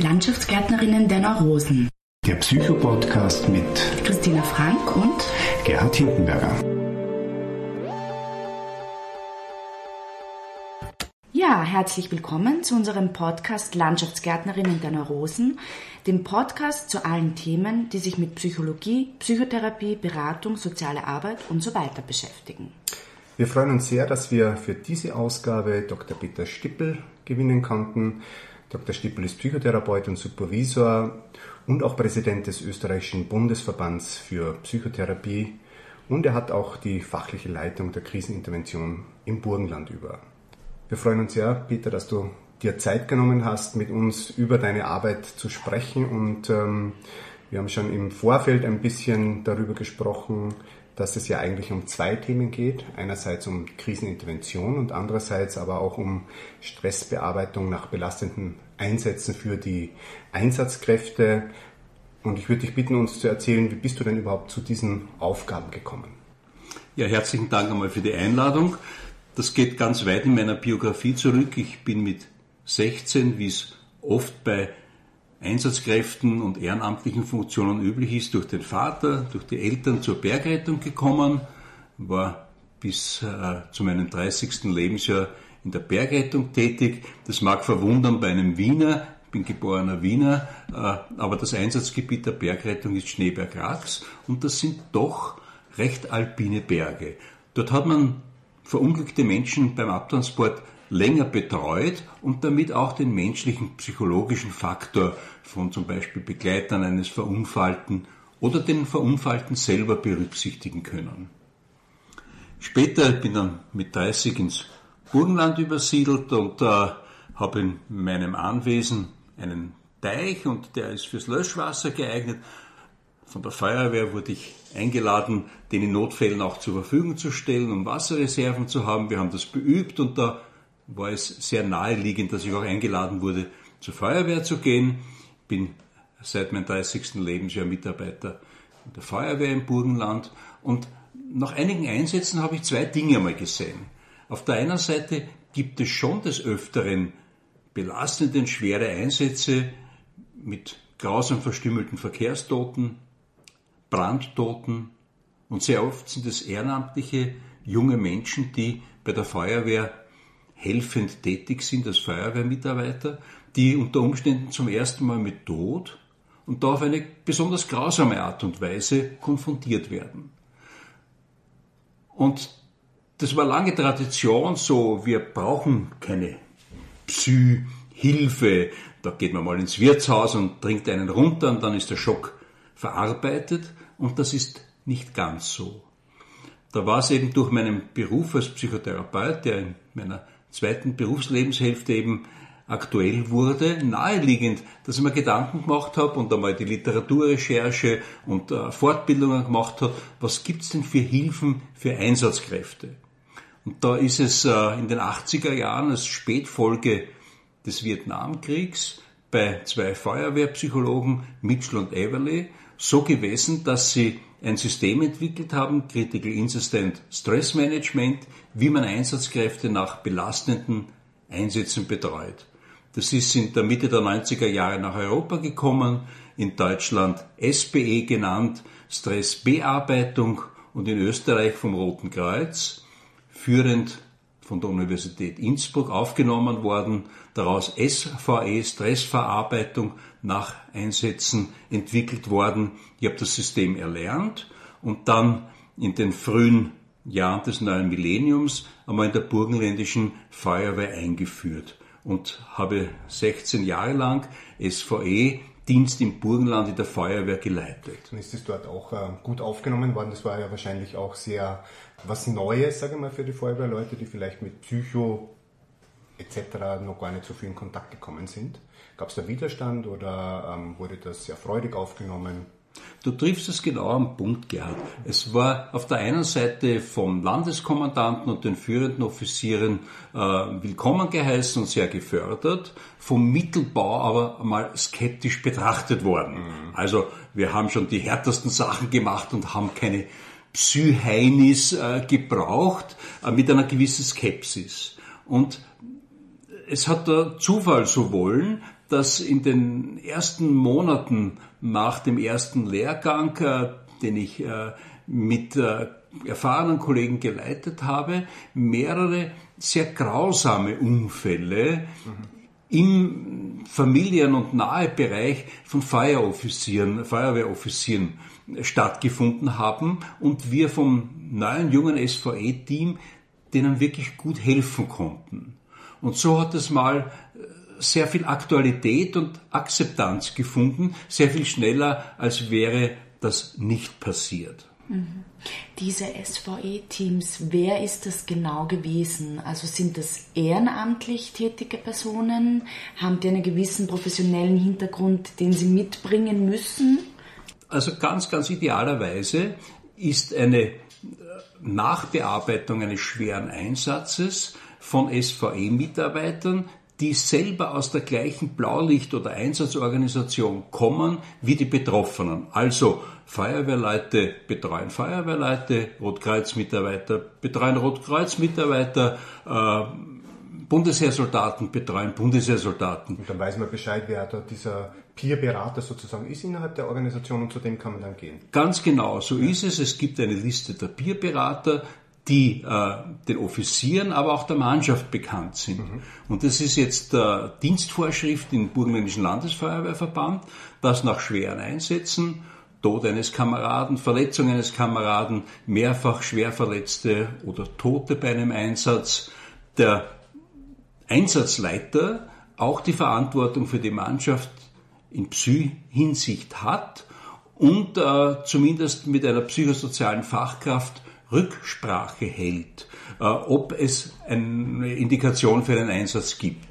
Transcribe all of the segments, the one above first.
Landschaftsgärtnerinnen der Neurosen. Der Psychopodcast mit Christina Frank und Gerhard Hindenberger. Ja, herzlich willkommen zu unserem Podcast Landschaftsgärtnerinnen der Neurosen, dem Podcast zu allen Themen, die sich mit Psychologie, Psychotherapie, Beratung, soziale Arbeit und so weiter beschäftigen. Wir freuen uns sehr, dass wir für diese Ausgabe Dr. Peter Stippel gewinnen konnten. Dr. Stippel ist Psychotherapeut und Supervisor und auch Präsident des österreichischen Bundesverbands für Psychotherapie und er hat auch die fachliche Leitung der Krisenintervention im Burgenland über. Wir freuen uns sehr, Peter, dass du dir Zeit genommen hast, mit uns über deine Arbeit zu sprechen und ähm, wir haben schon im Vorfeld ein bisschen darüber gesprochen, dass es ja eigentlich um zwei Themen geht. Einerseits um Krisenintervention und andererseits aber auch um Stressbearbeitung nach belastenden Einsätzen für die Einsatzkräfte. Und ich würde dich bitten, uns zu erzählen, wie bist du denn überhaupt zu diesen Aufgaben gekommen? Ja, herzlichen Dank einmal für die Einladung. Das geht ganz weit in meiner Biografie zurück. Ich bin mit 16, wie es oft bei Einsatzkräften und ehrenamtlichen Funktionen üblich ist, durch den Vater, durch die Eltern zur Bergrettung gekommen, war bis äh, zu meinem 30. Lebensjahr in der Bergrettung tätig. Das mag verwundern bei einem Wiener, ich bin geborener Wiener, äh, aber das Einsatzgebiet der Bergrettung ist Schneeberg-Rax und das sind doch recht alpine Berge. Dort hat man verunglückte Menschen beim Abtransport länger betreut und damit auch den menschlichen psychologischen Faktor von zum Beispiel Begleitern eines Verunfallten oder den Verunfallten selber berücksichtigen können. Später bin dann mit 30 ins Burgenland übersiedelt und äh, habe in meinem Anwesen einen Teich und der ist fürs Löschwasser geeignet. Von der Feuerwehr wurde ich eingeladen, den in Notfällen auch zur Verfügung zu stellen, um Wasserreserven zu haben. Wir haben das beübt und da war es sehr naheliegend, dass ich auch eingeladen wurde, zur Feuerwehr zu gehen. Bin seit meinem 30. Lebensjahr Mitarbeiter in der Feuerwehr im Burgenland und nach einigen Einsätzen habe ich zwei Dinge einmal gesehen. Auf der einen Seite gibt es schon des Öfteren belastende, schwere Einsätze mit grausam verstümmelten Verkehrstoten, Brandtoten und sehr oft sind es ehrenamtliche junge Menschen, die bei der Feuerwehr helfend tätig sind als Feuerwehrmitarbeiter, die unter Umständen zum ersten Mal mit Tod und da auf eine besonders grausame Art und Weise konfrontiert werden. Und das war lange Tradition so, wir brauchen keine Psy-Hilfe, da geht man mal ins Wirtshaus und trinkt einen runter und dann ist der Schock verarbeitet und das ist nicht ganz so. Da war es eben durch meinen Beruf als Psychotherapeut, der in meiner zweiten Berufslebenshälfte eben aktuell wurde, naheliegend, dass ich mir Gedanken gemacht habe und einmal die Literaturrecherche und äh, Fortbildungen gemacht habe, was gibt's denn für Hilfen für Einsatzkräfte? Und da ist es äh, in den 80er Jahren als Spätfolge des Vietnamkriegs bei zwei Feuerwehrpsychologen, Mitchell und Everly, so gewesen, dass sie ein System entwickelt haben, Critical Incident Stress Management, wie man Einsatzkräfte nach belastenden Einsätzen betreut. Das ist in der Mitte der 90er Jahre nach Europa gekommen, in Deutschland SBE genannt, Stressbearbeitung und in Österreich vom Roten Kreuz, führend von der Universität Innsbruck aufgenommen worden, daraus SVE, Stressverarbeitung nach Einsätzen entwickelt worden. Ich habe das System erlernt und dann in den frühen Jahren des neuen Millenniums einmal in der burgenländischen Feuerwehr eingeführt und habe 16 Jahre lang SVE Dienst im Burgenland in der Feuerwehr geleitet. Und ist es dort auch äh, gut aufgenommen worden? Das war ja wahrscheinlich auch sehr was Neues, sage ich mal, für die Feuerwehrleute, die vielleicht mit Psycho etc. noch gar nicht so viel in Kontakt gekommen sind. Gab es da Widerstand oder ähm, wurde das sehr freudig aufgenommen? Du triffst es genau am Punkt, Gerhard. Es war auf der einen Seite vom Landeskommandanten und den führenden Offizieren äh, willkommen geheißen und sehr gefördert, vom Mittelbau aber mal skeptisch betrachtet worden. Mhm. Also wir haben schon die härtesten Sachen gemacht und haben keine Psyheinis äh, gebraucht, äh, mit einer gewissen Skepsis. Und es hat der Zufall so wollen, dass in den ersten Monaten nach dem ersten Lehrgang, äh, den ich äh, mit äh, erfahrenen Kollegen geleitet habe, mehrere sehr grausame Unfälle mhm. im Familien- und Nahebereich von Feueroffizieren, Feuerwehroffizieren stattgefunden haben und wir vom neuen jungen SVE-Team denen wirklich gut helfen konnten. Und so hat es mal sehr viel Aktualität und Akzeptanz gefunden, sehr viel schneller, als wäre das nicht passiert. Mhm. Diese SVE-Teams, wer ist das genau gewesen? Also sind das ehrenamtlich tätige Personen? Haben die einen gewissen professionellen Hintergrund, den sie mitbringen müssen? Also ganz, ganz idealerweise ist eine Nachbearbeitung eines schweren Einsatzes von SVE-Mitarbeitern, die selber aus der gleichen Blaulicht- oder Einsatzorganisation kommen wie die Betroffenen. Also Feuerwehrleute betreuen Feuerwehrleute, Rotkreuzmitarbeiter betreuen Rotkreuzmitarbeiter, äh, Bundesheersoldaten betreuen Bundesheersoldaten. Und dann weiß man Bescheid, wer da dieser Peer-Berater sozusagen ist innerhalb der Organisation und zu dem kann man dann gehen. Ganz genau, so ist es. Es gibt eine Liste der Peer-Berater, die äh, den Offizieren, aber auch der Mannschaft bekannt sind. Mhm. Und das ist jetzt der Dienstvorschrift im Burgenländischen Landesfeuerwehrverband, dass nach schweren Einsätzen, Tod eines Kameraden, Verletzung eines Kameraden, mehrfach Schwerverletzte oder Tote bei einem Einsatz, der Einsatzleiter auch die Verantwortung für die Mannschaft in Psy-Hinsicht hat und äh, zumindest mit einer psychosozialen Fachkraft Rücksprache hält, äh, ob es eine Indikation für einen Einsatz gibt.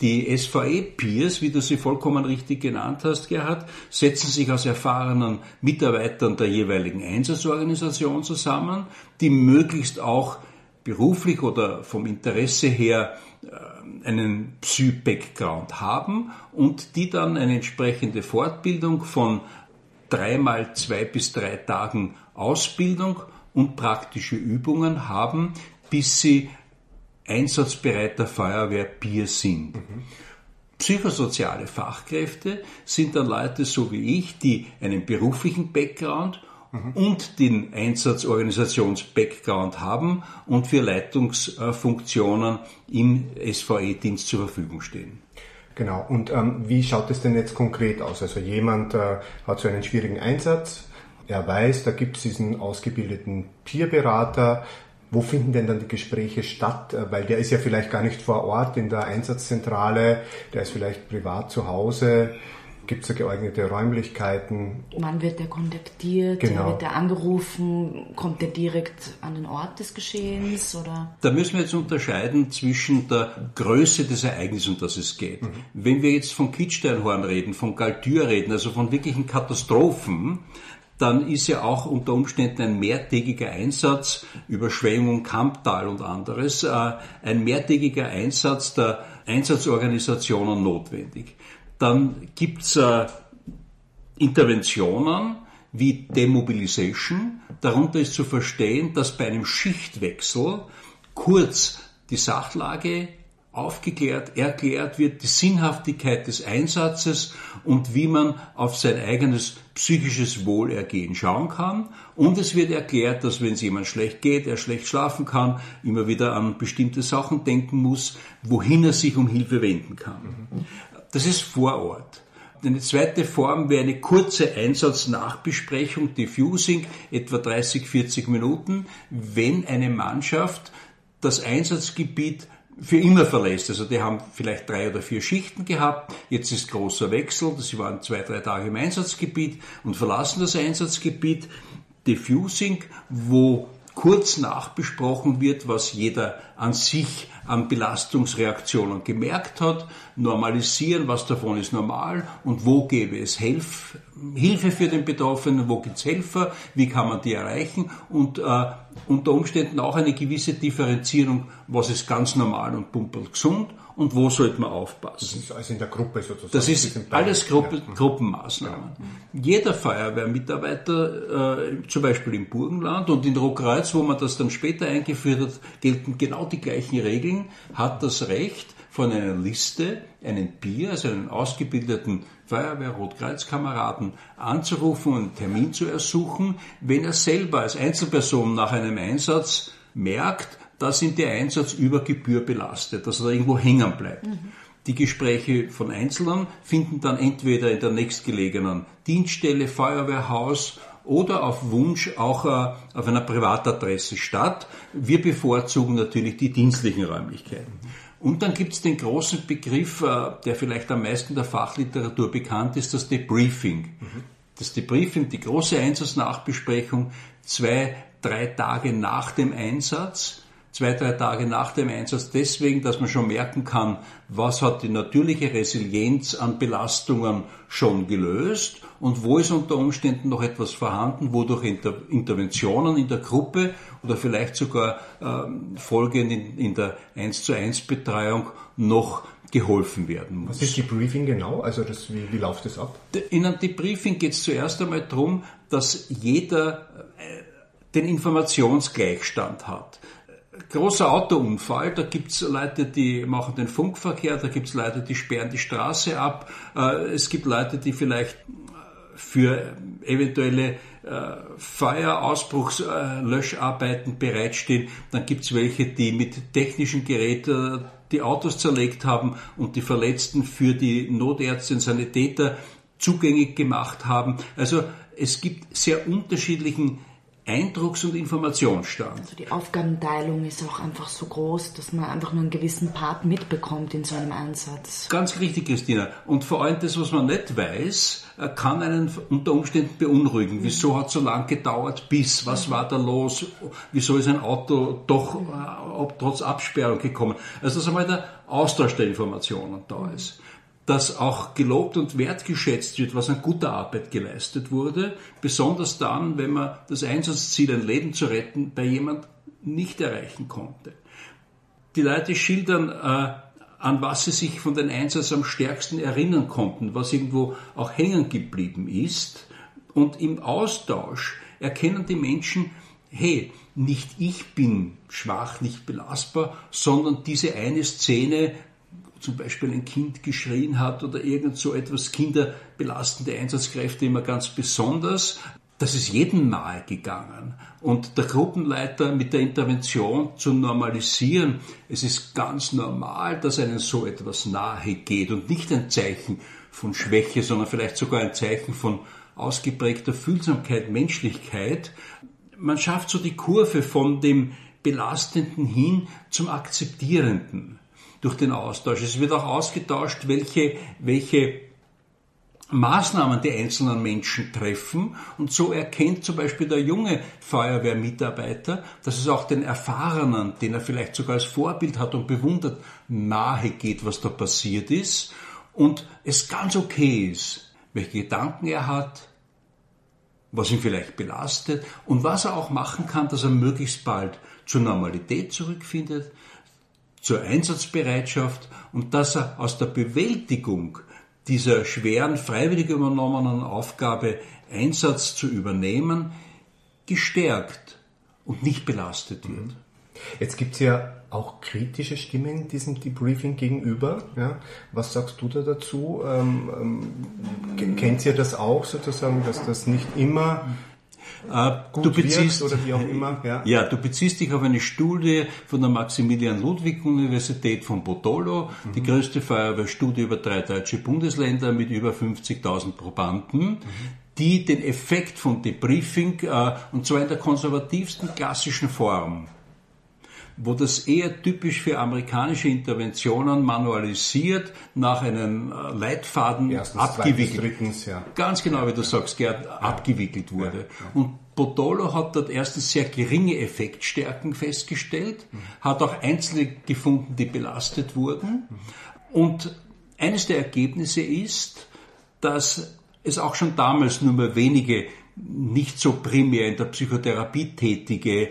Die SVE-Peers, wie du sie vollkommen richtig genannt hast, Gerhard, setzen sich aus erfahrenen Mitarbeitern der jeweiligen Einsatzorganisation zusammen, die möglichst auch beruflich oder vom Interesse her äh, einen Psy-Background haben und die dann eine entsprechende Fortbildung von dreimal zwei bis drei Tagen Ausbildung und praktische Übungen haben, bis sie einsatzbereiter Feuerwehrbier sind. Mhm. Psychosoziale Fachkräfte sind dann Leute so wie ich, die einen beruflichen Background mhm. und den Einsatzorganisations-Background haben und für Leitungsfunktionen im SVE-Dienst zur Verfügung stehen. Genau, und ähm, wie schaut es denn jetzt konkret aus? Also jemand äh, hat so einen schwierigen Einsatz, er weiß, da gibt es diesen ausgebildeten Peerberater. Wo finden denn dann die Gespräche statt? Äh, weil der ist ja vielleicht gar nicht vor Ort in der Einsatzzentrale, der ist vielleicht privat zu Hause. Gibt es da geeignete Räumlichkeiten? Wann wird der kontaktiert? Genau. Wird der angerufen? Kommt der direkt an den Ort des Geschehens? Oder? Da müssen wir jetzt unterscheiden zwischen der Größe des Ereignisses, um das es geht. Mhm. Wenn wir jetzt von Kitzsteinhorn reden, von Galtür reden, also von wirklichen Katastrophen, dann ist ja auch unter Umständen ein mehrtägiger Einsatz, Überschwemmung, Kamptal und anderes, äh, ein mehrtägiger Einsatz der Einsatzorganisationen notwendig. Dann gibt's äh, Interventionen wie Demobilisation. Darunter ist zu verstehen, dass bei einem Schichtwechsel kurz die Sachlage aufgeklärt, erklärt wird, die Sinnhaftigkeit des Einsatzes und wie man auf sein eigenes psychisches Wohlergehen schauen kann. Und es wird erklärt, dass wenn es jemand schlecht geht, er schlecht schlafen kann, immer wieder an bestimmte Sachen denken muss, wohin er sich um Hilfe wenden kann. Das ist vor Ort. Eine zweite Form wäre eine kurze Einsatznachbesprechung, Diffusing, etwa 30, 40 Minuten, wenn eine Mannschaft das Einsatzgebiet für immer verlässt. Also die haben vielleicht drei oder vier Schichten gehabt, jetzt ist großer Wechsel, sie waren zwei, drei Tage im Einsatzgebiet und verlassen das Einsatzgebiet. Diffusing, wo kurz nachbesprochen wird, was jeder an sich an Belastungsreaktionen gemerkt hat, normalisieren, was davon ist normal und wo gäbe es Hilf, Hilfe für den Betroffenen, wo gibt es Helfer, wie kann man die erreichen und äh, unter Umständen auch eine gewisse Differenzierung, was ist ganz normal und pumperl gesund und wo sollte man aufpassen. Das ist alles in der Gruppe sozusagen. Das ist alles Gruppe. Gruppenmaßnahmen. Ja. Jeder Feuerwehrmitarbeiter, äh, zum Beispiel im Burgenland und in Rockreuz, wo man das dann später eingeführt hat, gelten genau die gleichen Regeln, hat das Recht, von einer Liste einen Bier, also einen ausgebildeten Feuerwehr, Rotkreuzkameraden anzurufen und einen Termin zu ersuchen, wenn er selber als Einzelperson nach einem Einsatz merkt, dass ihn der Einsatz über Gebühr belastet, dass er da irgendwo hängen bleibt. Mhm. Die Gespräche von Einzelnen finden dann entweder in der nächstgelegenen Dienststelle, Feuerwehrhaus oder auf Wunsch auch äh, auf einer Privatadresse statt. Wir bevorzugen natürlich die dienstlichen Räumlichkeiten. Und dann gibt es den großen Begriff, äh, der vielleicht am meisten der Fachliteratur bekannt ist, das Debriefing. Mhm. Das Debriefing, die große Einsatznachbesprechung, zwei, drei Tage nach dem Einsatz zwei, drei Tage nach dem Einsatz deswegen, dass man schon merken kann, was hat die natürliche Resilienz an Belastungen schon gelöst und wo ist unter Umständen noch etwas vorhanden, wodurch Inter Interventionen in der Gruppe oder vielleicht sogar ähm, folgend in, in der 1 zu 1 Betreuung noch geholfen werden muss. Was ist Debriefing genau? Also das, wie, wie läuft das ab? In einem Debriefing geht es zuerst einmal darum, dass jeder äh, den Informationsgleichstand hat großer Autounfall, da gibt's Leute, die machen den Funkverkehr, da gibt's Leute, die sperren die Straße ab, äh, es gibt Leute, die vielleicht für eventuelle äh, Feuerausbruchslöscharbeiten bereitstehen, dann gibt's welche, die mit technischen Geräten die Autos zerlegt haben und die Verletzten für die Notärzte und Sanitäter zugänglich gemacht haben. Also es gibt sehr unterschiedlichen Eindrucks- und Informationsstand. Also die Aufgabenteilung ist auch einfach so groß, dass man einfach nur einen gewissen Part mitbekommt in so einem Einsatz. Ganz richtig, Christina. Und vor allem das, was man nicht weiß, äh, kann einen unter Umständen beunruhigen. Mhm. Wieso hat es so lange gedauert bis? Was mhm. war da los? Wieso ist ein Auto doch mhm. äh, trotz Absperrung gekommen? Also dass einmal der Austausch der Informationen da mhm. ist dass auch gelobt und wertgeschätzt wird, was an guter Arbeit geleistet wurde, besonders dann, wenn man das Einsatzziel, ein Leben zu retten, bei jemand nicht erreichen konnte. Die Leute schildern, äh, an was sie sich von den Einsatz am stärksten erinnern konnten, was irgendwo auch hängen geblieben ist. Und im Austausch erkennen die Menschen, hey, nicht ich bin schwach, nicht belastbar, sondern diese eine Szene zum Beispiel ein Kind geschrien hat oder irgend so etwas, Kinder belastende Einsatzkräfte immer ganz besonders. Das ist jedem nahe gegangen. Und der Gruppenleiter mit der Intervention zu normalisieren, es ist ganz normal, dass einem so etwas nahe geht und nicht ein Zeichen von Schwäche, sondern vielleicht sogar ein Zeichen von ausgeprägter Fühlsamkeit, Menschlichkeit. Man schafft so die Kurve von dem Belastenden hin zum Akzeptierenden durch den Austausch. Es wird auch ausgetauscht, welche, welche Maßnahmen die einzelnen Menschen treffen. Und so erkennt zum Beispiel der junge Feuerwehrmitarbeiter, dass es auch den Erfahrenen, den er vielleicht sogar als Vorbild hat und bewundert, nahe geht, was da passiert ist. Und es ganz okay ist, welche Gedanken er hat, was ihn vielleicht belastet und was er auch machen kann, dass er möglichst bald zur Normalität zurückfindet, zur Einsatzbereitschaft und dass er aus der Bewältigung dieser schweren, freiwillig übernommenen Aufgabe Einsatz zu übernehmen, gestärkt und nicht belastet wird. Mhm. Jetzt gibt es ja auch kritische Stimmen diesem Debriefing gegenüber. Ja? Was sagst du da dazu? Ähm, ähm, kennt ihr das auch sozusagen, dass das nicht immer äh, du beziehst, oder wie auch immer. Ja. ja, du beziehst dich auf eine Studie von der Maximilian-Ludwig-Universität von Botolo, mhm. die größte Feuerwehrstudie über drei deutsche Bundesländer mit über 50.000 Probanden. Mhm die den Effekt von Debriefing, äh, und zwar in der konservativsten klassischen Form, wo das eher typisch für amerikanische Interventionen manualisiert nach einem äh, Leitfaden Erstens, abgewickelt. Zweitens, drittens, ja. Ganz genau, wie du sagst, Gerd, ja. abgewickelt wurde. Ja, Und Botolo hat dort erstens sehr geringe Effektstärken festgestellt, mhm. hat auch Einzelne gefunden, die belastet wurden. Mhm. Und eines der Ergebnisse ist, dass es auch schon damals nur mehr wenige nicht so primär in der Psychotherapie tätige äh,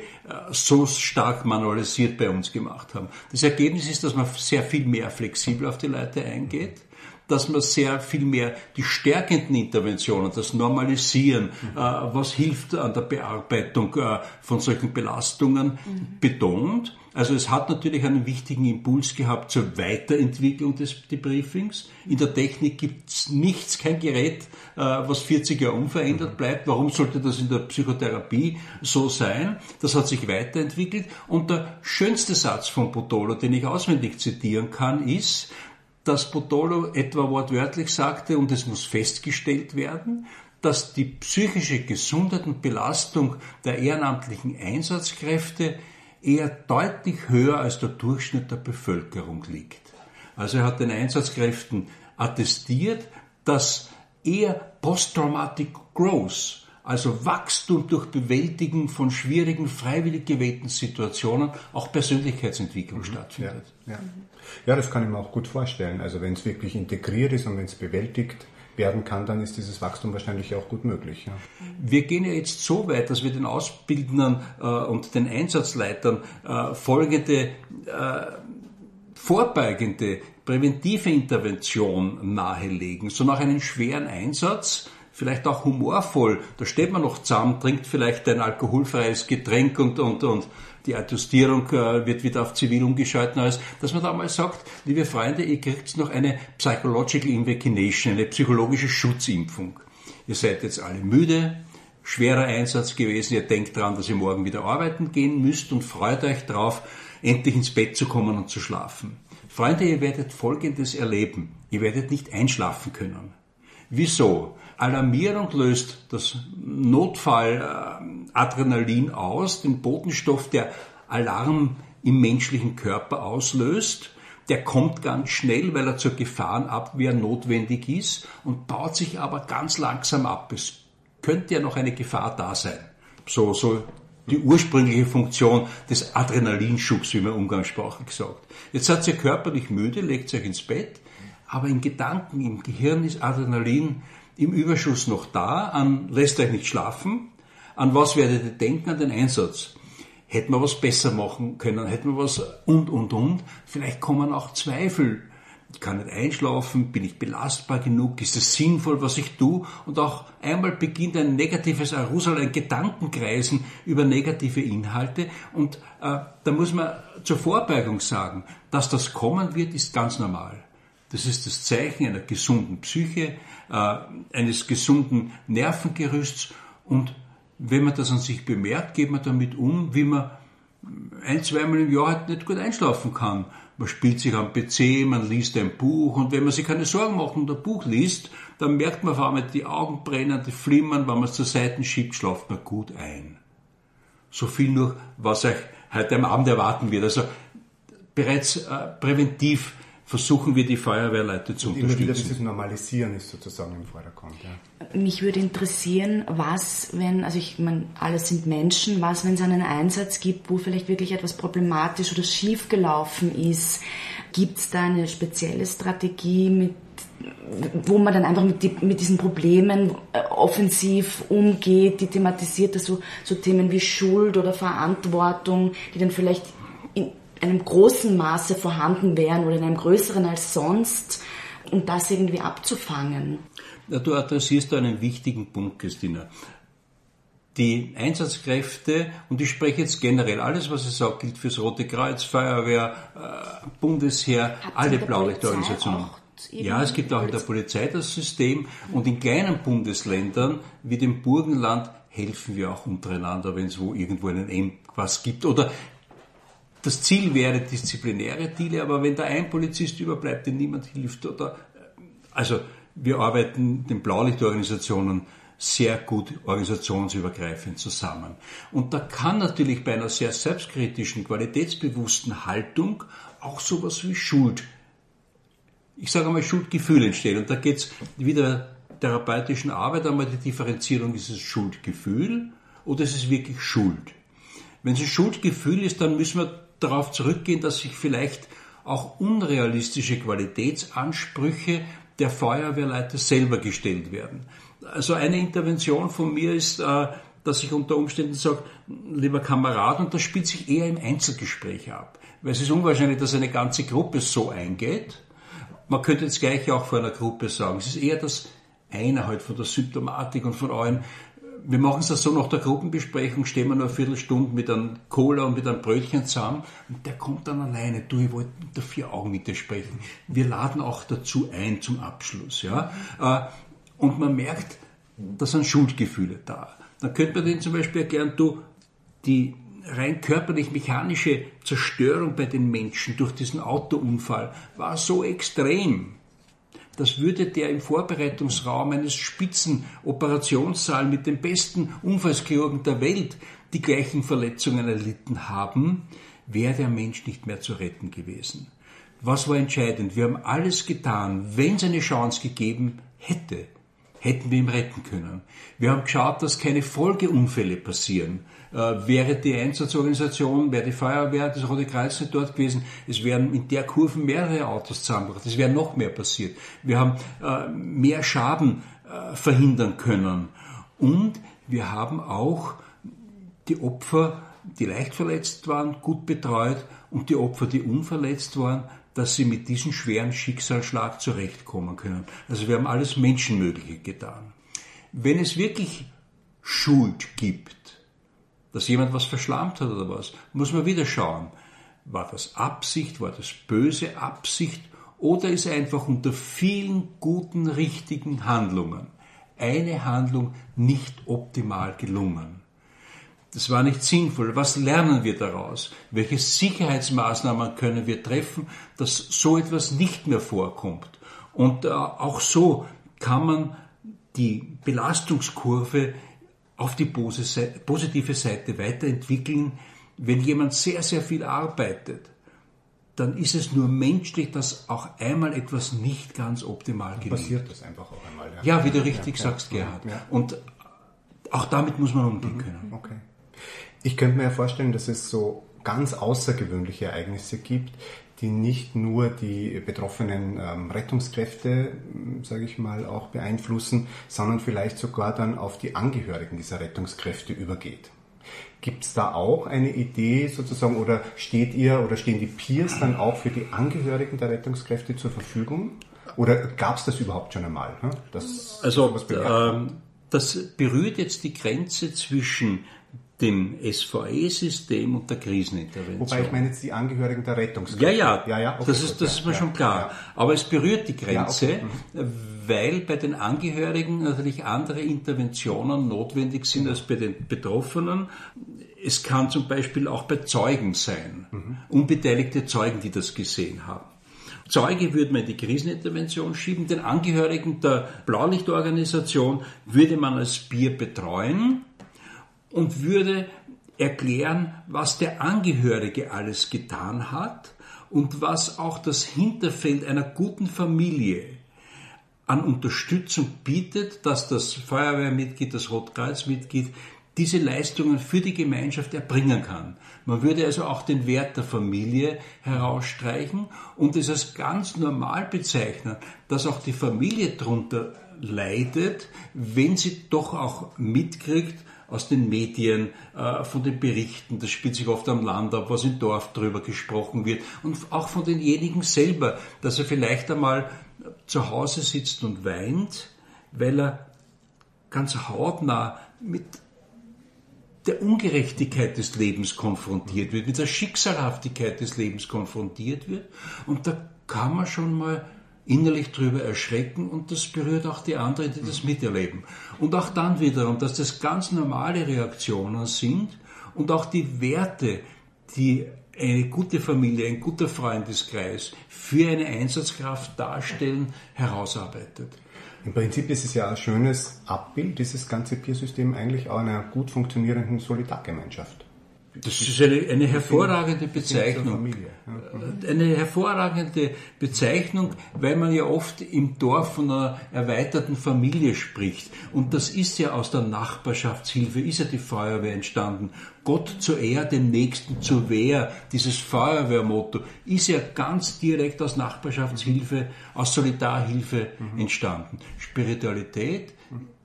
so stark manualisiert bei uns gemacht haben. Das Ergebnis ist, dass man sehr viel mehr flexibel auf die Leute eingeht, dass man sehr viel mehr die stärkenden Interventionen, das Normalisieren, mhm. äh, was hilft an der Bearbeitung äh, von solchen Belastungen mhm. betont. Also es hat natürlich einen wichtigen Impuls gehabt zur Weiterentwicklung des Debriefings. In der Technik gibt es nichts, kein Gerät, äh, was 40 Jahre unverändert bleibt. Warum sollte das in der Psychotherapie so sein? Das hat sich weiterentwickelt. Und der schönste Satz von Potolo, den ich auswendig zitieren kann, ist, dass Potolo etwa wortwörtlich sagte, und es muss festgestellt werden, dass die psychische Gesundheit und Belastung der ehrenamtlichen Einsatzkräfte eher deutlich höher als der Durchschnitt der Bevölkerung liegt. Also er hat den Einsatzkräften attestiert, dass eher Post-Traumatic Growth, also Wachstum durch Bewältigen von schwierigen, freiwillig gewählten Situationen, auch Persönlichkeitsentwicklung mhm. stattfindet. Ja, ja. Ja, das kann ich mir auch gut vorstellen. Also wenn es wirklich integriert ist und wenn es bewältigt werden kann, dann ist dieses Wachstum wahrscheinlich auch gut möglich. Ja. Wir gehen ja jetzt so weit, dass wir den Ausbildnern äh, und den Einsatzleitern äh, folgende äh, vorbeugende präventive Intervention nahelegen. So nach einem schweren Einsatz vielleicht auch humorvoll. Da steht man noch zusammen, trinkt vielleicht ein alkoholfreies Getränk und, und, und die Attestierung äh, wird wieder auf zivil umgeschalten, als dass man da mal sagt, liebe Freunde, ihr kriegt noch eine Psychological Invacination, eine psychologische Schutzimpfung. Ihr seid jetzt alle müde, schwerer Einsatz gewesen, ihr denkt daran, dass ihr morgen wieder arbeiten gehen müsst und freut euch drauf, endlich ins Bett zu kommen und zu schlafen. Freunde, ihr werdet Folgendes erleben. Ihr werdet nicht einschlafen können. Wieso? Alarmierung löst das Notfalladrenalin aus, den Botenstoff, der Alarm im menschlichen Körper auslöst. Der kommt ganz schnell, weil er zur Gefahrenabwehr notwendig ist und baut sich aber ganz langsam ab. Es könnte ja noch eine Gefahr da sein. So, so die ursprüngliche Funktion des Adrenalinschubs, wie man umgangssprachlich sagt. Jetzt seid ihr körperlich müde, legt euch ins Bett, aber in Gedanken, im Gehirn ist Adrenalin im Überschuss noch da, an lässt euch nicht schlafen, an was werdet ihr denken, an den Einsatz. Hätten wir was besser machen können, hätten wir was und, und, und. Vielleicht kommen auch Zweifel. Ich kann nicht einschlafen, bin ich belastbar genug, ist es sinnvoll, was ich tue? Und auch einmal beginnt ein negatives Arousal, ein Gedankenkreisen über negative Inhalte. Und äh, da muss man zur Vorbeugung sagen, dass das kommen wird, ist ganz normal. Das ist das Zeichen einer gesunden Psyche, äh, eines gesunden Nervengerüsts und wenn man das an sich bemerkt, geht man damit um, wie man ein, zweimal im Jahr halt nicht gut einschlafen kann. Man spielt sich am PC, man liest ein Buch und wenn man sich keine Sorgen macht und ein Buch liest, dann merkt man auf einmal die Augen brennen, die flimmern, wenn man es zur Seite schiebt, schlaft man gut ein. So viel nur, was euch heute am Abend erwarten wird. Also bereits äh, präventiv versuchen wir die Feuerwehrleute zu und unterstützen. Immer wieder dieses Normalisieren ist sozusagen im Vordergrund. Ja. Mich würde interessieren, was, wenn, also ich meine, alles sind Menschen, was, wenn es einen Einsatz gibt, wo vielleicht wirklich etwas problematisch oder schief gelaufen ist, gibt es da eine spezielle Strategie, mit, wo man dann einfach mit, die, mit diesen Problemen äh, offensiv umgeht, die thematisiert, also so Themen wie Schuld oder Verantwortung, die dann vielleicht in, einem großen Maße vorhanden wären oder in einem größeren als sonst, um das irgendwie abzufangen. Ja, du adressierst da einen wichtigen Punkt, Christina. Die Einsatzkräfte, und ich spreche jetzt generell, alles was ich sage, gilt fürs Rote Kreuz, Feuerwehr, äh, Bundesheer, Habt alle Blaulichtorganisationen. Ja, es gibt auch in der Polizei das System und in kleinen Bundesländern wie dem Burgenland helfen wir auch untereinander, wenn es wo irgendwo einen Engpass gibt. Oder das Ziel wäre disziplinäre Ziele, aber wenn da ein Polizist überbleibt, dem niemand hilft, oder, also wir arbeiten den Blaulichtorganisationen sehr gut organisationsübergreifend zusammen. Und da kann natürlich bei einer sehr selbstkritischen, qualitätsbewussten Haltung auch sowas wie Schuld, ich sage einmal Schuldgefühl entstehen. Und da geht es wieder therapeutischen Arbeit einmal die Differenzierung, ist es Schuldgefühl oder ist es wirklich Schuld? Wenn es ein Schuldgefühl ist, dann müssen wir darauf zurückgehen, dass sich vielleicht auch unrealistische Qualitätsansprüche der Feuerwehrleiter selber gestellt werden. Also eine Intervention von mir ist, äh, dass ich unter Umständen sage, lieber Kamerad, und das spielt sich eher im Einzelgespräch ab. Weil es ist unwahrscheinlich, dass eine ganze Gruppe so eingeht. man könnte das Gleiche auch vor einer Gruppe sagen. Es ist eher das eine halt von der Symptomatik und von allem. Wir machen es so, nach der Gruppenbesprechung stehen wir nur eine Viertelstunde mit einem Cola und mit einem Brötchen zusammen und der kommt dann alleine. Du, ich wollte unter vier Augen mit dir sprechen. Wir laden auch dazu ein zum Abschluss. Ja? Äh, und man merkt, da sind Schuldgefühle da. Dann könnte man den zum Beispiel erklären, du, die rein körperlich-mechanische Zerstörung bei den Menschen durch diesen Autounfall war so extrem. Das würde der im Vorbereitungsraum eines Spitzenoperationssaal mit den besten Unfallschirurgen der Welt die gleichen Verletzungen erlitten haben, wäre der Mensch nicht mehr zu retten gewesen. Was war entscheidend? Wir haben alles getan, wenn es eine Chance gegeben hätte, hätten wir ihn retten können. Wir haben geschaut, dass keine Folgeunfälle passieren. Äh, wäre die Einsatzorganisation, wäre die Feuerwehr, das Rote Kreuz nicht dort gewesen, es wären in der Kurve mehrere Autos zusammengebracht, es wäre noch mehr passiert. Wir haben äh, mehr Schaden äh, verhindern können. Und wir haben auch die Opfer, die leicht verletzt waren, gut betreut und die Opfer, die unverletzt waren, dass sie mit diesem schweren Schicksalsschlag zurechtkommen können. Also wir haben alles Menschenmögliche getan. Wenn es wirklich Schuld gibt, dass jemand was verschlammt hat oder was, muss man wieder schauen. War das Absicht, war das böse Absicht oder ist einfach unter vielen guten, richtigen Handlungen eine Handlung nicht optimal gelungen? Das war nicht sinnvoll. Was lernen wir daraus? Welche Sicherheitsmaßnahmen können wir treffen, dass so etwas nicht mehr vorkommt? Und äh, auch so kann man die Belastungskurve auf die positive Seite weiterentwickeln. Wenn jemand sehr, sehr viel arbeitet, dann ist es nur menschlich, dass auch einmal etwas nicht ganz optimal gelingt. Passiert das einfach auch einmal. Ja, ja wie du richtig ja, sagst, ja, Gerhard. Und auch damit muss man umgehen mhm, können. Okay. Ich könnte mir ja vorstellen, dass es so ganz außergewöhnliche Ereignisse gibt, die nicht nur die betroffenen ähm, Rettungskräfte, sage ich mal, auch beeinflussen, sondern vielleicht sogar dann auf die Angehörigen dieser Rettungskräfte übergeht. Gibt es da auch eine Idee sozusagen oder steht ihr oder stehen die Peers dann auch für die Angehörigen der Rettungskräfte zur Verfügung? Oder gab es das überhaupt schon einmal? Ne? Das also ähm, das berührt jetzt die Grenze zwischen dem SVE-System und der Krisenintervention. Wobei ich meine jetzt die Angehörigen der Rettungskräfte. Ja, ja, ja, ja okay, das ist, das ist mir ja, schon klar. Aber es berührt die Grenze, okay. mhm. weil bei den Angehörigen natürlich andere Interventionen notwendig sind mhm. als bei den Betroffenen. Es kann zum Beispiel auch bei Zeugen sein, mhm. unbeteiligte Zeugen, die das gesehen haben. Zeuge würde man in die Krisenintervention schieben, den Angehörigen der Blaulichtorganisation würde man als Bier betreuen und würde erklären, was der Angehörige alles getan hat und was auch das Hinterfeld einer guten Familie an Unterstützung bietet, dass das Feuerwehrmitglied, das Rotkreuzmitglied diese Leistungen für die Gemeinschaft erbringen kann. Man würde also auch den Wert der Familie herausstreichen und es als ganz normal bezeichnen, dass auch die Familie darunter leidet, wenn sie doch auch mitkriegt, aus den Medien, äh, von den Berichten, das spielt sich oft am Land ab, was im Dorf darüber gesprochen wird und auch von denjenigen selber, dass er vielleicht einmal zu Hause sitzt und weint, weil er ganz hautnah mit der Ungerechtigkeit des Lebens konfrontiert wird, mit der Schicksalhaftigkeit des Lebens konfrontiert wird. Und da kann man schon mal innerlich drüber erschrecken und das berührt auch die anderen, die das miterleben. Und auch dann wiederum, dass das ganz normale Reaktionen sind und auch die Werte, die eine gute Familie, ein guter Freundeskreis für eine Einsatzkraft darstellen, herausarbeitet. Im Prinzip ist es ja ein schönes Abbild, dieses ganze Peer-System eigentlich auch einer gut funktionierenden Solidargemeinschaft. Das ist eine, eine hervorragende Bezeichnung. Eine hervorragende Bezeichnung, weil man ja oft im Dorf von einer erweiterten Familie spricht. Und das ist ja aus der Nachbarschaftshilfe, ist ja die Feuerwehr entstanden. Gott zur Ehr, dem Nächsten zur Wehr, dieses Feuerwehrmotto, ist ja ganz direkt aus Nachbarschaftshilfe, aus Solidarhilfe mhm. entstanden. Spiritualität,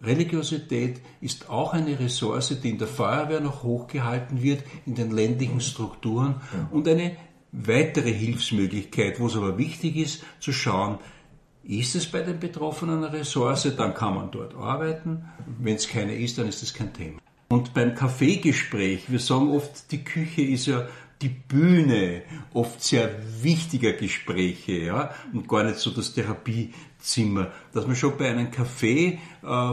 Religiosität ist auch eine Ressource, die in der Feuerwehr noch hochgehalten wird, in den ländlichen Strukturen und eine weitere Hilfsmöglichkeit, wo es aber wichtig ist, zu schauen, ist es bei den Betroffenen eine Ressource, dann kann man dort arbeiten. Wenn es keine ist, dann ist es kein Thema. Und beim Kaffeegespräch, wir sagen oft, die Küche ist ja die Bühne oft sehr wichtiger Gespräche, ja, und gar nicht so das Therapiezimmer, dass man schon bei einem Kaffee äh,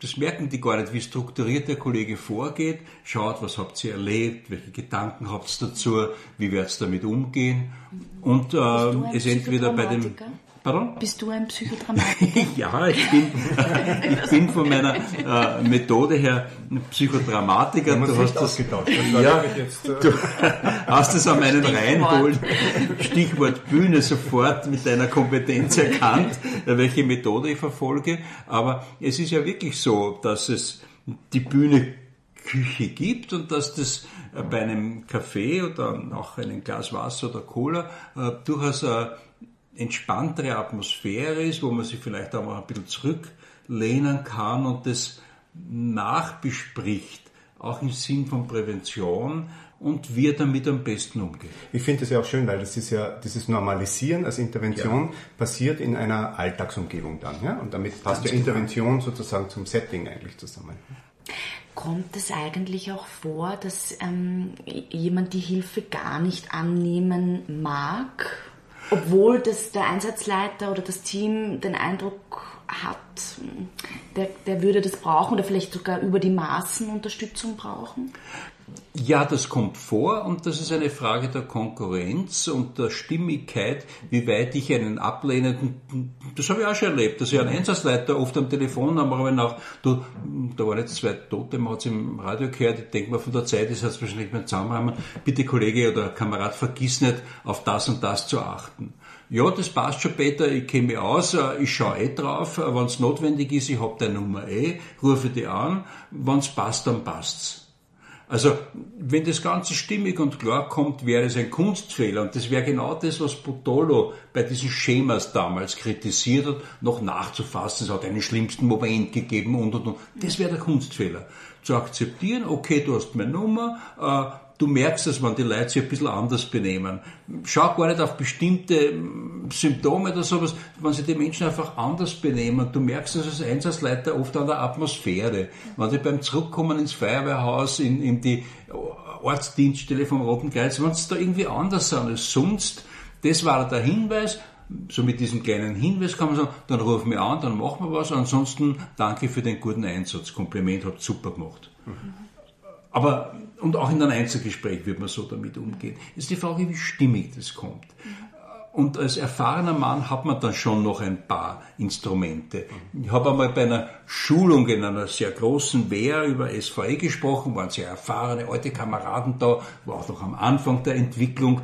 das merken die gar nicht, wie strukturiert der Kollege vorgeht, schaut, was habt ihr erlebt, welche Gedanken habt ihr dazu, wie werdet ihr damit umgehen? Und äh, es entweder bei dem Pardon? Bist du ein Psychodramatiker? ja, ich bin, ich bin von meiner äh, Methode her Psychodramatiker. Du hast das, das ja, jetzt, äh du hast es an meinen reinholen. Stichwort Bühne sofort mit deiner Kompetenz erkannt, welche Methode ich verfolge. Aber es ist ja wirklich so, dass es die Bühne Küche gibt und dass das bei einem Kaffee oder auch einem Glas Wasser oder Cola äh, durchaus äh, entspanntere Atmosphäre ist, wo man sich vielleicht auch mal ein bisschen zurücklehnen kann und das nachbespricht, auch im Sinn von Prävention und wie er damit am besten umgeht. Ich finde das ja auch schön, weil das ist ja dieses Normalisieren als Intervention ja. passiert in einer Alltagsumgebung dann, ja? Und damit passt ja Intervention sozusagen zum Setting eigentlich zusammen. Kommt es eigentlich auch vor, dass ähm, jemand die Hilfe gar nicht annehmen mag? Obwohl das der Einsatzleiter oder das Team den Eindruck hat, der, der würde das brauchen oder vielleicht sogar über die Maßen Unterstützung brauchen? Ja, das kommt vor und das ist eine Frage der Konkurrenz und der Stimmigkeit, wie weit ich einen ablehnenden, das habe ich auch schon erlebt, dass ich einen Einsatzleiter oft am Telefon habe, aber nach, du, da waren jetzt zwei Tote, man hat es im Radio gehört, ich denke mal von der Zeit ist es wahrscheinlich mehr zusammenhaben, bitte Kollege oder Kamerad, vergiss nicht, auf das und das zu achten. Ja, das passt schon, Peter, ich mich aus, äh, ich schaue eh drauf, äh, wenn es notwendig ist, ich habe deine Nummer eh, rufe die an, wenn es passt, dann passt's. Also, wenn das Ganze stimmig und klar kommt, wäre es ein Kunstfehler. Und das wäre genau das, was Butolo bei diesen Schemas damals kritisiert hat, noch nachzufassen. Es hat einen schlimmsten Moment gegeben und, und, und. Das wäre der Kunstfehler. Zu akzeptieren, okay, du hast meine Nummer, äh, du merkst es, wenn die Leute sich ein bisschen anders benehmen. Schau gar nicht auf bestimmte hm, Symptome oder sowas, wenn sich die Menschen einfach anders benehmen. Du merkst es als Einsatzleiter oft an der Atmosphäre. Wenn die beim Zurückkommen ins Feuerwehrhaus, in, in die Ortsdienststelle vom Roten Kreuz, wenn es da irgendwie anders sind als sonst, das war der Hinweis, so mit diesem kleinen Hinweis kann man sagen, dann ruf mich an, dann machen wir was, ansonsten danke für den guten Einsatz, Kompliment, habt super gemacht. Mhm. Aber, und auch in einem Einzelgespräch wird man so damit umgehen. Ist die Frage, wie stimmig das kommt. Und als erfahrener Mann hat man dann schon noch ein paar Instrumente. Ich habe einmal bei einer Schulung in einer sehr großen Wehr über SVE gesprochen, waren sehr erfahrene alte Kameraden da, war auch noch am Anfang der Entwicklung.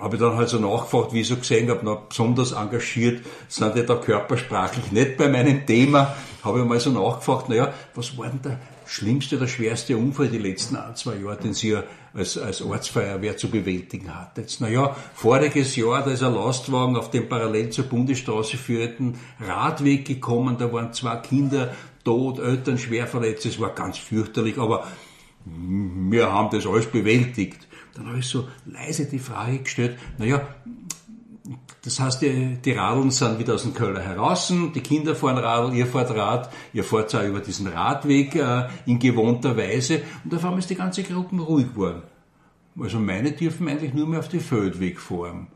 Habe ich dann halt so nachgefragt, wie ich so gesehen habe, noch besonders engagiert, sind die da körpersprachlich nicht bei meinem Thema. Habe ich mal so nachgefragt, naja, was war denn der schlimmste oder schwerste Unfall die letzten ein, zwei Jahre, den Sie als, als Ortsfeuerwehr zu bewältigen hattet? Naja, voriges Jahr, da ist ein Lastwagen auf dem parallel zur Bundesstraße führenden Radweg gekommen, da waren zwei Kinder tot, Eltern schwer verletzt, es war ganz fürchterlich, aber wir haben das alles bewältigt. Dann habe ich so leise die Frage gestellt, naja, das heißt, die, die Radeln sind wieder aus dem Köller heraus, die Kinder fahren Radl, ihr fahrt Rad, ihr fahrt zwar über diesen Radweg äh, in gewohnter Weise und auf einmal ist die ganze Gruppe ruhig geworden. Also meine dürfen eigentlich nur mehr auf die Feldweg fahren.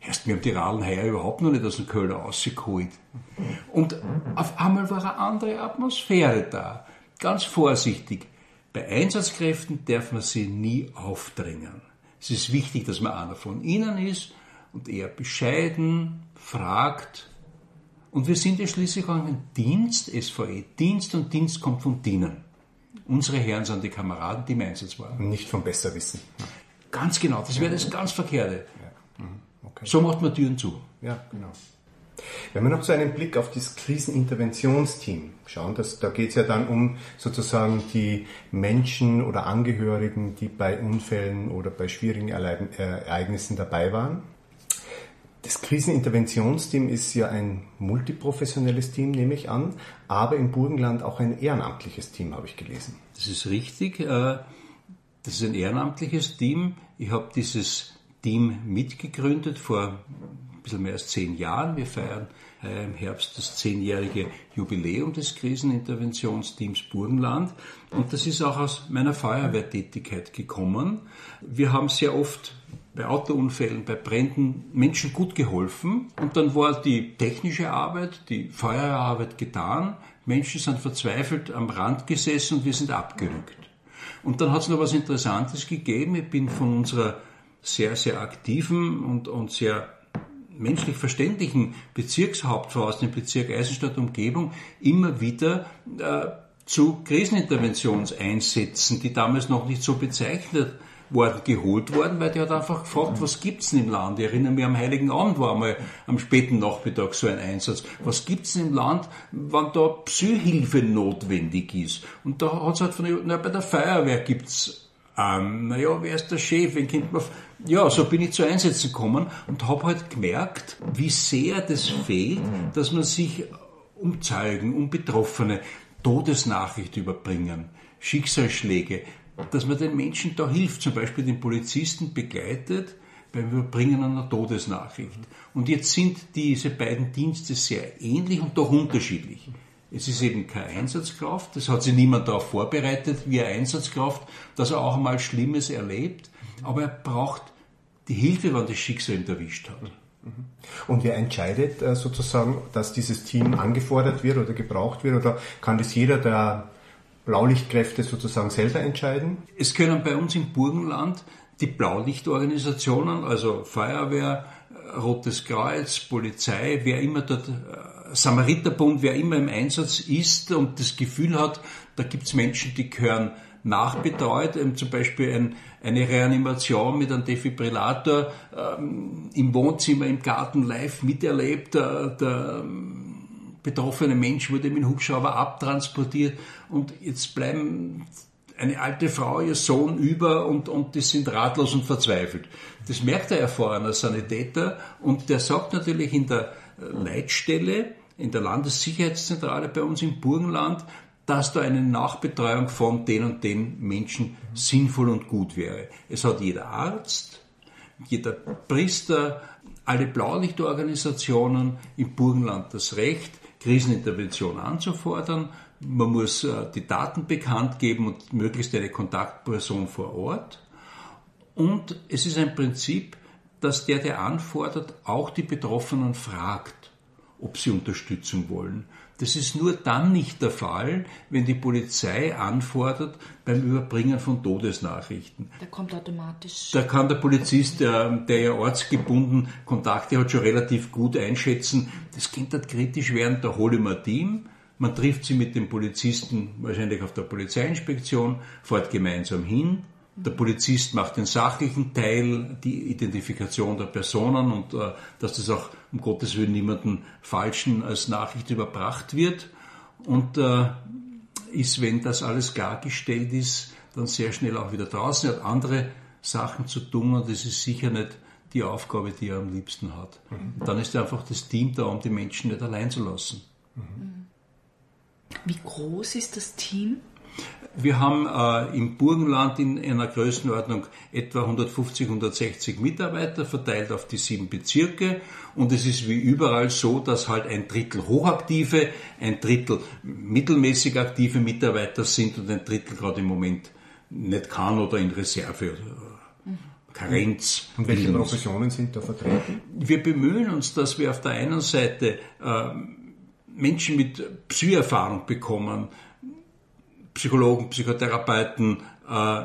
Erst, wir haben die Radeln heuer überhaupt noch nicht aus dem Köller rausgeholt. Und auf einmal war eine andere Atmosphäre da. Ganz vorsichtig. Bei Einsatzkräften darf man sie nie aufdrängen. Es ist wichtig, dass man einer von ihnen ist und eher bescheiden, fragt. Und wir sind ja schließlich auch ein Dienst, SVE. Dienst und Dienst kommt vom Dienen. Unsere Herren sind die Kameraden, die im Einsatz waren. Nicht vom Besserwissen. Ganz genau, das wäre das ganz Verkehrte. Ja. Mhm. Okay. So macht man Türen zu. Ja, genau. Wenn wir noch so einen Blick auf das Kriseninterventionsteam schauen, das, da geht es ja dann um sozusagen die Menschen oder Angehörigen, die bei Unfällen oder bei schwierigen Ereignissen dabei waren. Das Kriseninterventionsteam ist ja ein multiprofessionelles Team, nehme ich an, aber im Burgenland auch ein ehrenamtliches Team, habe ich gelesen. Das ist richtig. Äh, Das ist ein ehrenamtliches Team. Ich habe dieses Team mitgegründet vor ein bisschen mehr als zehn Jahren. Wir feiern äh, im Herbst das zehnjährige Jubiläum des Kriseninterventionsteams Burgenland. Und das ist auch aus meiner Feuerwehrtätigkeit gekommen. Wir haben sehr oft bei Autounfällen, bei Bränden Menschen gut geholfen. Und dann war die technische Arbeit, die Feuerwehrarbeit getan. Menschen sind verzweifelt am Rand gesessen und wir sind abgerückt. Und dann hat es noch was Interessantes gegeben. Ich bin von unserer sehr, sehr aktiven und, und sehr menschlich verständlichen Bezirkshauptfrau aus dem Bezirk Eisenstadt Umgebung immer wieder äh, zu Kriseninterventionseinsätzen, die damals noch nicht so bezeichnet worden, geholt worden, weil die hat einfach gefragt, was gibt's denn im Land? Ich erinnere mich, am Heiligen Abend war einmal am späten Nachmittag so ein Einsatz. Was gibt's denn im Land, wann da Psychhilfe notwendig ist? Und da hat es halt von, na, bei der Feuerwehr gibt's ähm, naja, wer ist der Chef, wen kennt man? Ja, so bin ich zu Einsätzen gekommen und habe halt gemerkt, wie sehr das fehlt, dass man sich um Zeugen, um Betroffene Todesnachricht überbringen, Schicksalsschläge, dass man den Menschen da hilft, zum Beispiel den Polizisten begleitet beim Überbringen einer Todesnachricht. Und jetzt sind diese beiden Dienste sehr ähnlich und doch unterschiedlich. Es ist eben keine Einsatzkraft, das hat sich niemand darauf vorbereitet, wie eine Einsatzkraft, dass er auch einmal Schlimmes erlebt, aber er braucht die Hilfe, wenn das Schicksal ihn erwischt hat. Und wer entscheidet äh, sozusagen, dass dieses Team angefordert wird oder gebraucht wird, oder kann das jeder der Blaulichtkräfte sozusagen selber entscheiden? Es können bei uns im Burgenland die Blaulichtorganisationen, also Feuerwehr, Rotes Kreuz, Polizei, wer immer dort äh, Samariterbund, wer immer im Einsatz ist und das Gefühl hat, da gibt es Menschen, die gehören nachbetreut, ähm, zum Beispiel ein, eine Reanimation mit einem Defibrillator ähm, im Wohnzimmer, im Garten live miterlebt. Der, der ähm, betroffene Mensch wurde mit dem Hubschrauber abtransportiert und jetzt bleiben eine alte Frau, ihr Sohn über und, und die sind ratlos und verzweifelt. Das merkt der erfahrene Sanitäter und der sagt natürlich in der Leitstelle, in der Landessicherheitszentrale bei uns im Burgenland, dass da eine Nachbetreuung von den und den Menschen sinnvoll und gut wäre. Es hat jeder Arzt, jeder Priester, alle Blaulichtorganisationen im Burgenland das Recht, Krisenintervention anzufordern. Man muss äh, die Daten bekannt geben und möglichst eine Kontaktperson vor Ort. Und es ist ein Prinzip, dass der, der anfordert, auch die Betroffenen fragt, ob sie Unterstützung wollen. Das ist nur dann nicht der Fall, wenn die Polizei anfordert beim Überbringen von Todesnachrichten. Der kommt automatisch. Da kann der Polizist, der, der ja ortsgebunden Kontakte hat, schon relativ gut einschätzen, das könnte halt kritisch werden, da hole ich mir ein Team. Man trifft sie mit dem Polizisten wahrscheinlich auf der Polizeiinspektion, fährt gemeinsam hin, der Polizist macht den sachlichen Teil, die Identifikation der Personen und äh, dass das auch um Gottes Willen niemanden Falschen als Nachricht überbracht wird. Und äh, ist, wenn das alles klargestellt ist, dann sehr schnell auch wieder draußen. Er hat andere Sachen zu tun und das ist sicher nicht die Aufgabe, die er am liebsten hat. Mhm. Dann ist einfach das Team da, um die Menschen nicht allein zu lassen. Mhm. Wie groß ist das Team? Wir haben äh, im Burgenland in einer Größenordnung etwa 150, 160 Mitarbeiter verteilt auf die sieben Bezirke und es ist wie überall so, dass halt ein Drittel hochaktive, ein Drittel mittelmäßig aktive Mitarbeiter sind und ein Drittel gerade im Moment nicht kann oder in Reserve. Karenz. Und welche Professionen sind da vertreten? Wir bemühen uns, dass wir auf der einen Seite äh, Menschen mit Psycherfahrung bekommen, Psychologen, Psychotherapeuten, äh,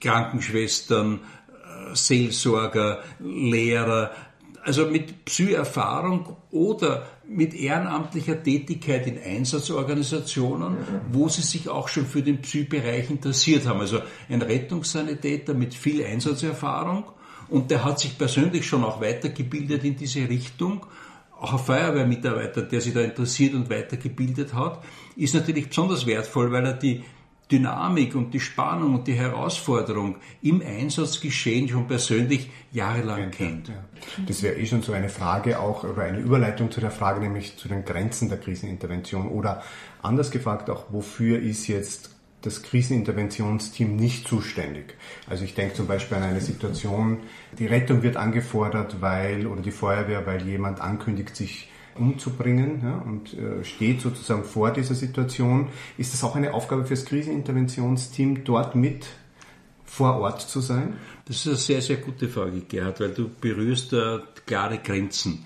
Krankenschwestern, äh, Seelsorger, Lehrer, also mit Psyerfahrung oder mit ehrenamtlicher Tätigkeit in Einsatzorganisationen, wo sie sich auch schon für den Psy-Bereich interessiert haben. Also ein Rettungssanitäter mit viel Einsatzerfahrung und der hat sich persönlich schon auch weitergebildet in diese Richtung auch ein Feuerwehrmitarbeiter, der sich da interessiert und weitergebildet hat, ist natürlich besonders wertvoll, weil er die Dynamik und die Spannung und die Herausforderung im Einsatzgeschehen schon persönlich jahrelang kennt. Ja. Das wäre eh schon so eine Frage auch oder eine Überleitung zu der Frage, nämlich zu den Grenzen der Krisenintervention oder anders gefragt auch, wofür ist jetzt das Kriseninterventionsteam nicht zuständig. Also ich denke zum Beispiel an eine Situation, die Rettung wird angefordert, weil, oder die Feuerwehr, weil jemand ankündigt, sich umzubringen ja, und äh, steht sozusagen vor dieser Situation. Ist das auch eine Aufgabe für das Kriseninterventionsteam, dort mit vor Ort zu sein? Das ist eine sehr, sehr gute Frage, Gerhard, weil du berührst äh, klare Grenzen.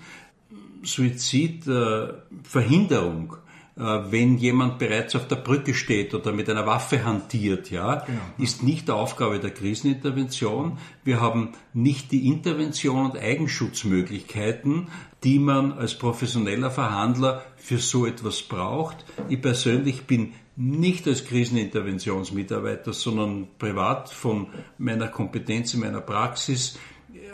Suizidverhinderung äh, äh, wenn jemand bereits auf der Brücke steht oder mit einer Waffe hantiert, ja, genau. ist nicht Aufgabe der Krisenintervention. Wir haben nicht die Intervention und Eigenschutzmöglichkeiten, die man als professioneller Verhandler für so etwas braucht. Ich persönlich bin nicht als Kriseninterventionsmitarbeiter, sondern privat von meiner Kompetenz in meiner Praxis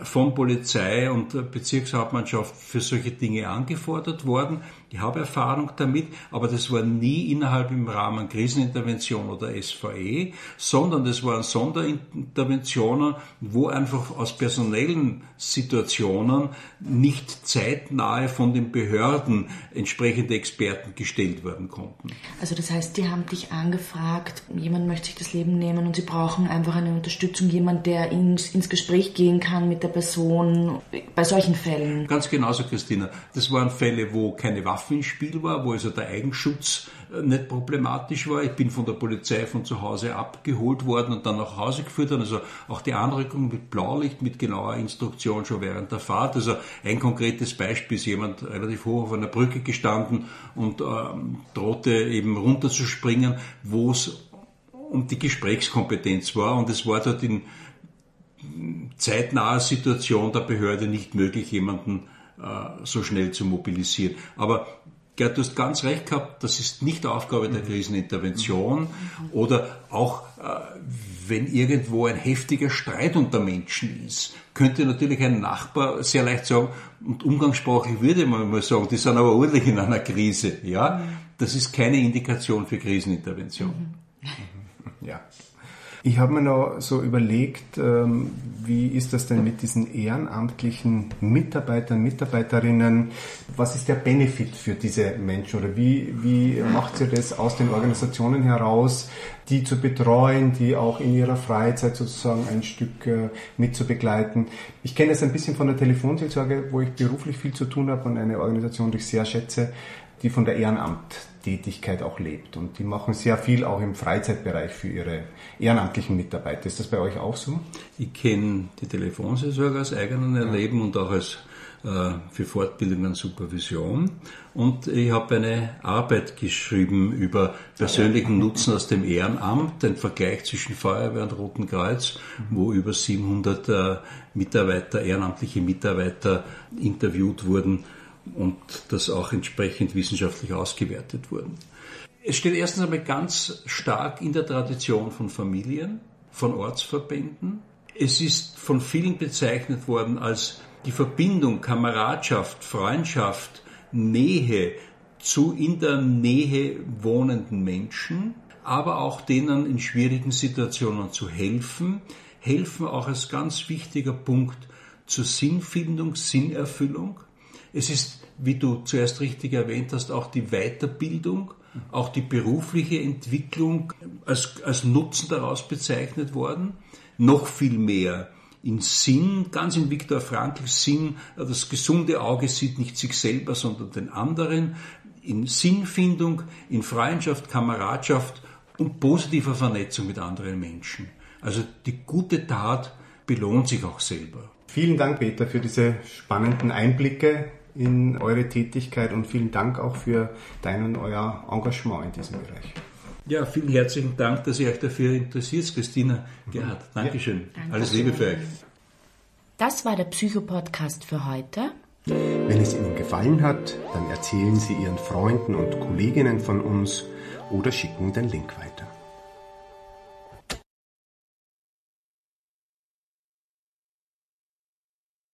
von Polizei und Bezirkshauptmannschaft für solche Dinge angefordert worden. Ich habe Erfahrung damit, aber das war nie innerhalb im Rahmen Krisenintervention oder SVE, sondern das waren Sonderinterventionen, wo einfach aus personellen Situationen nicht zeitnahe von den Behörden entsprechende Experten gestellt werden konnten. Also das heißt, die haben dich angefragt, jemand möchte sich das Leben nehmen und sie brauchen einfach eine Unterstützung, jemand, der ins, ins Gespräch gehen kann mit der Person bei solchen Fällen. Ganz genauso, Christina. Das waren Fälle, wo keine Waffe Waffe im Spiel war, wo also der Eigenschutz äh, nicht problematisch war. Ich bin von der Polizei von zu Hause abgeholt worden und dann nach Hause geführt worden. Also auch die Anrückung mit Blaulicht, mit genauer Instruktion schon während der Fahrt. Also ein konkretes Beispiel ist jemand relativ hoch auf einer Brücke gestanden und ähm, drohte eben runterzuspringen, wo es um die Gesprächskompetenz war und es war dort in zeitnaher Situation der Behörde nicht möglich, jemanden so schnell zu mobilisieren. Aber Gerd, du hast ganz recht gehabt, das ist nicht Aufgabe der Krisenintervention oder auch äh, wenn irgendwo ein heftiger Streit unter Menschen ist, könnte natürlich ein Nachbar sehr leicht sagen, und umgangssprachlich würde man mal sagen, die sind aber ordentlich in einer Krise, ja. Das ist keine Indikation für Krisenintervention. Ja. Ich habe mir noch so überlegt, ähm, wie ist das denn mit diesen ehrenamtlichen Mitarbeitern, Mitarbeiterinnen? Was ist der Benefit für diese Menschen oder wie, wie macht ihr das aus den Organisationen heraus, die zu betreuen, die auch in ihrer Freizeit sozusagen ein Stück äh, mit zu begleiten? Ich kenne es ein bisschen von der Telefonseelsorge, wo ich beruflich viel zu tun habe und eine Organisation, die ich sehr schätze, die von der Ehrenamt Tätigkeit auch lebt. Und die machen sehr viel auch im Freizeitbereich für ihre ehrenamtlichen Mitarbeiter. Ist das bei euch auch so? Ich kenne die Telefonseelsorge aus eigenem Erleben ja. und auch als äh, für Fortbildung und Supervision. Und ich habe eine Arbeit geschrieben über persönlichen Nutzen aus dem Ehrenamt, ein Vergleich zwischen Feuerwehr und Roten Kreuz, wo über 700 äh, Mitarbeiter, ehrenamtliche Mitarbeiter interviewt wurden und das auch entsprechend wissenschaftlich ausgewertet wurden. Es steht erstens einmal ganz stark in der Tradition von Familien, von Ortsverbänden. Es ist von vielen bezeichnet worden als die Verbindung, Kameradschaft, Freundschaft, Nähe zu in der Nähe wohnenden Menschen, aber auch denen in schwierigen Situationen zu helfen, helfen auch als ganz wichtiger Punkt zur Sinnfindung, Sinnerfüllung. Es ist, wie du zuerst richtig erwähnt hast, auch die Weiterbildung, auch die berufliche Entwicklung als, als Nutzen daraus bezeichnet worden. Noch viel mehr in Sinn, ganz in Viktor Frankls Sinn, das gesunde Auge sieht nicht sich selber, sondern den anderen, in Sinnfindung, in Freundschaft, Kameradschaft und positiver Vernetzung mit anderen Menschen. Also die gute Tat belohnt sich auch selber. Vielen Dank, Peter, für diese spannenden Einblicke in eure Tätigkeit und vielen Dank auch für dein und euer Engagement in diesem Bereich. Ja, vielen herzlichen Dank, dass ihr euch dafür interessiert, Christina Gerhard. Dankeschön. Ja. Alles Liebe für euch. Das war der Psycho-Podcast für heute. Wenn es Ihnen gefallen hat, dann erzählen Sie Ihren Freunden und Kolleginnen von uns oder schicken den Link weiter.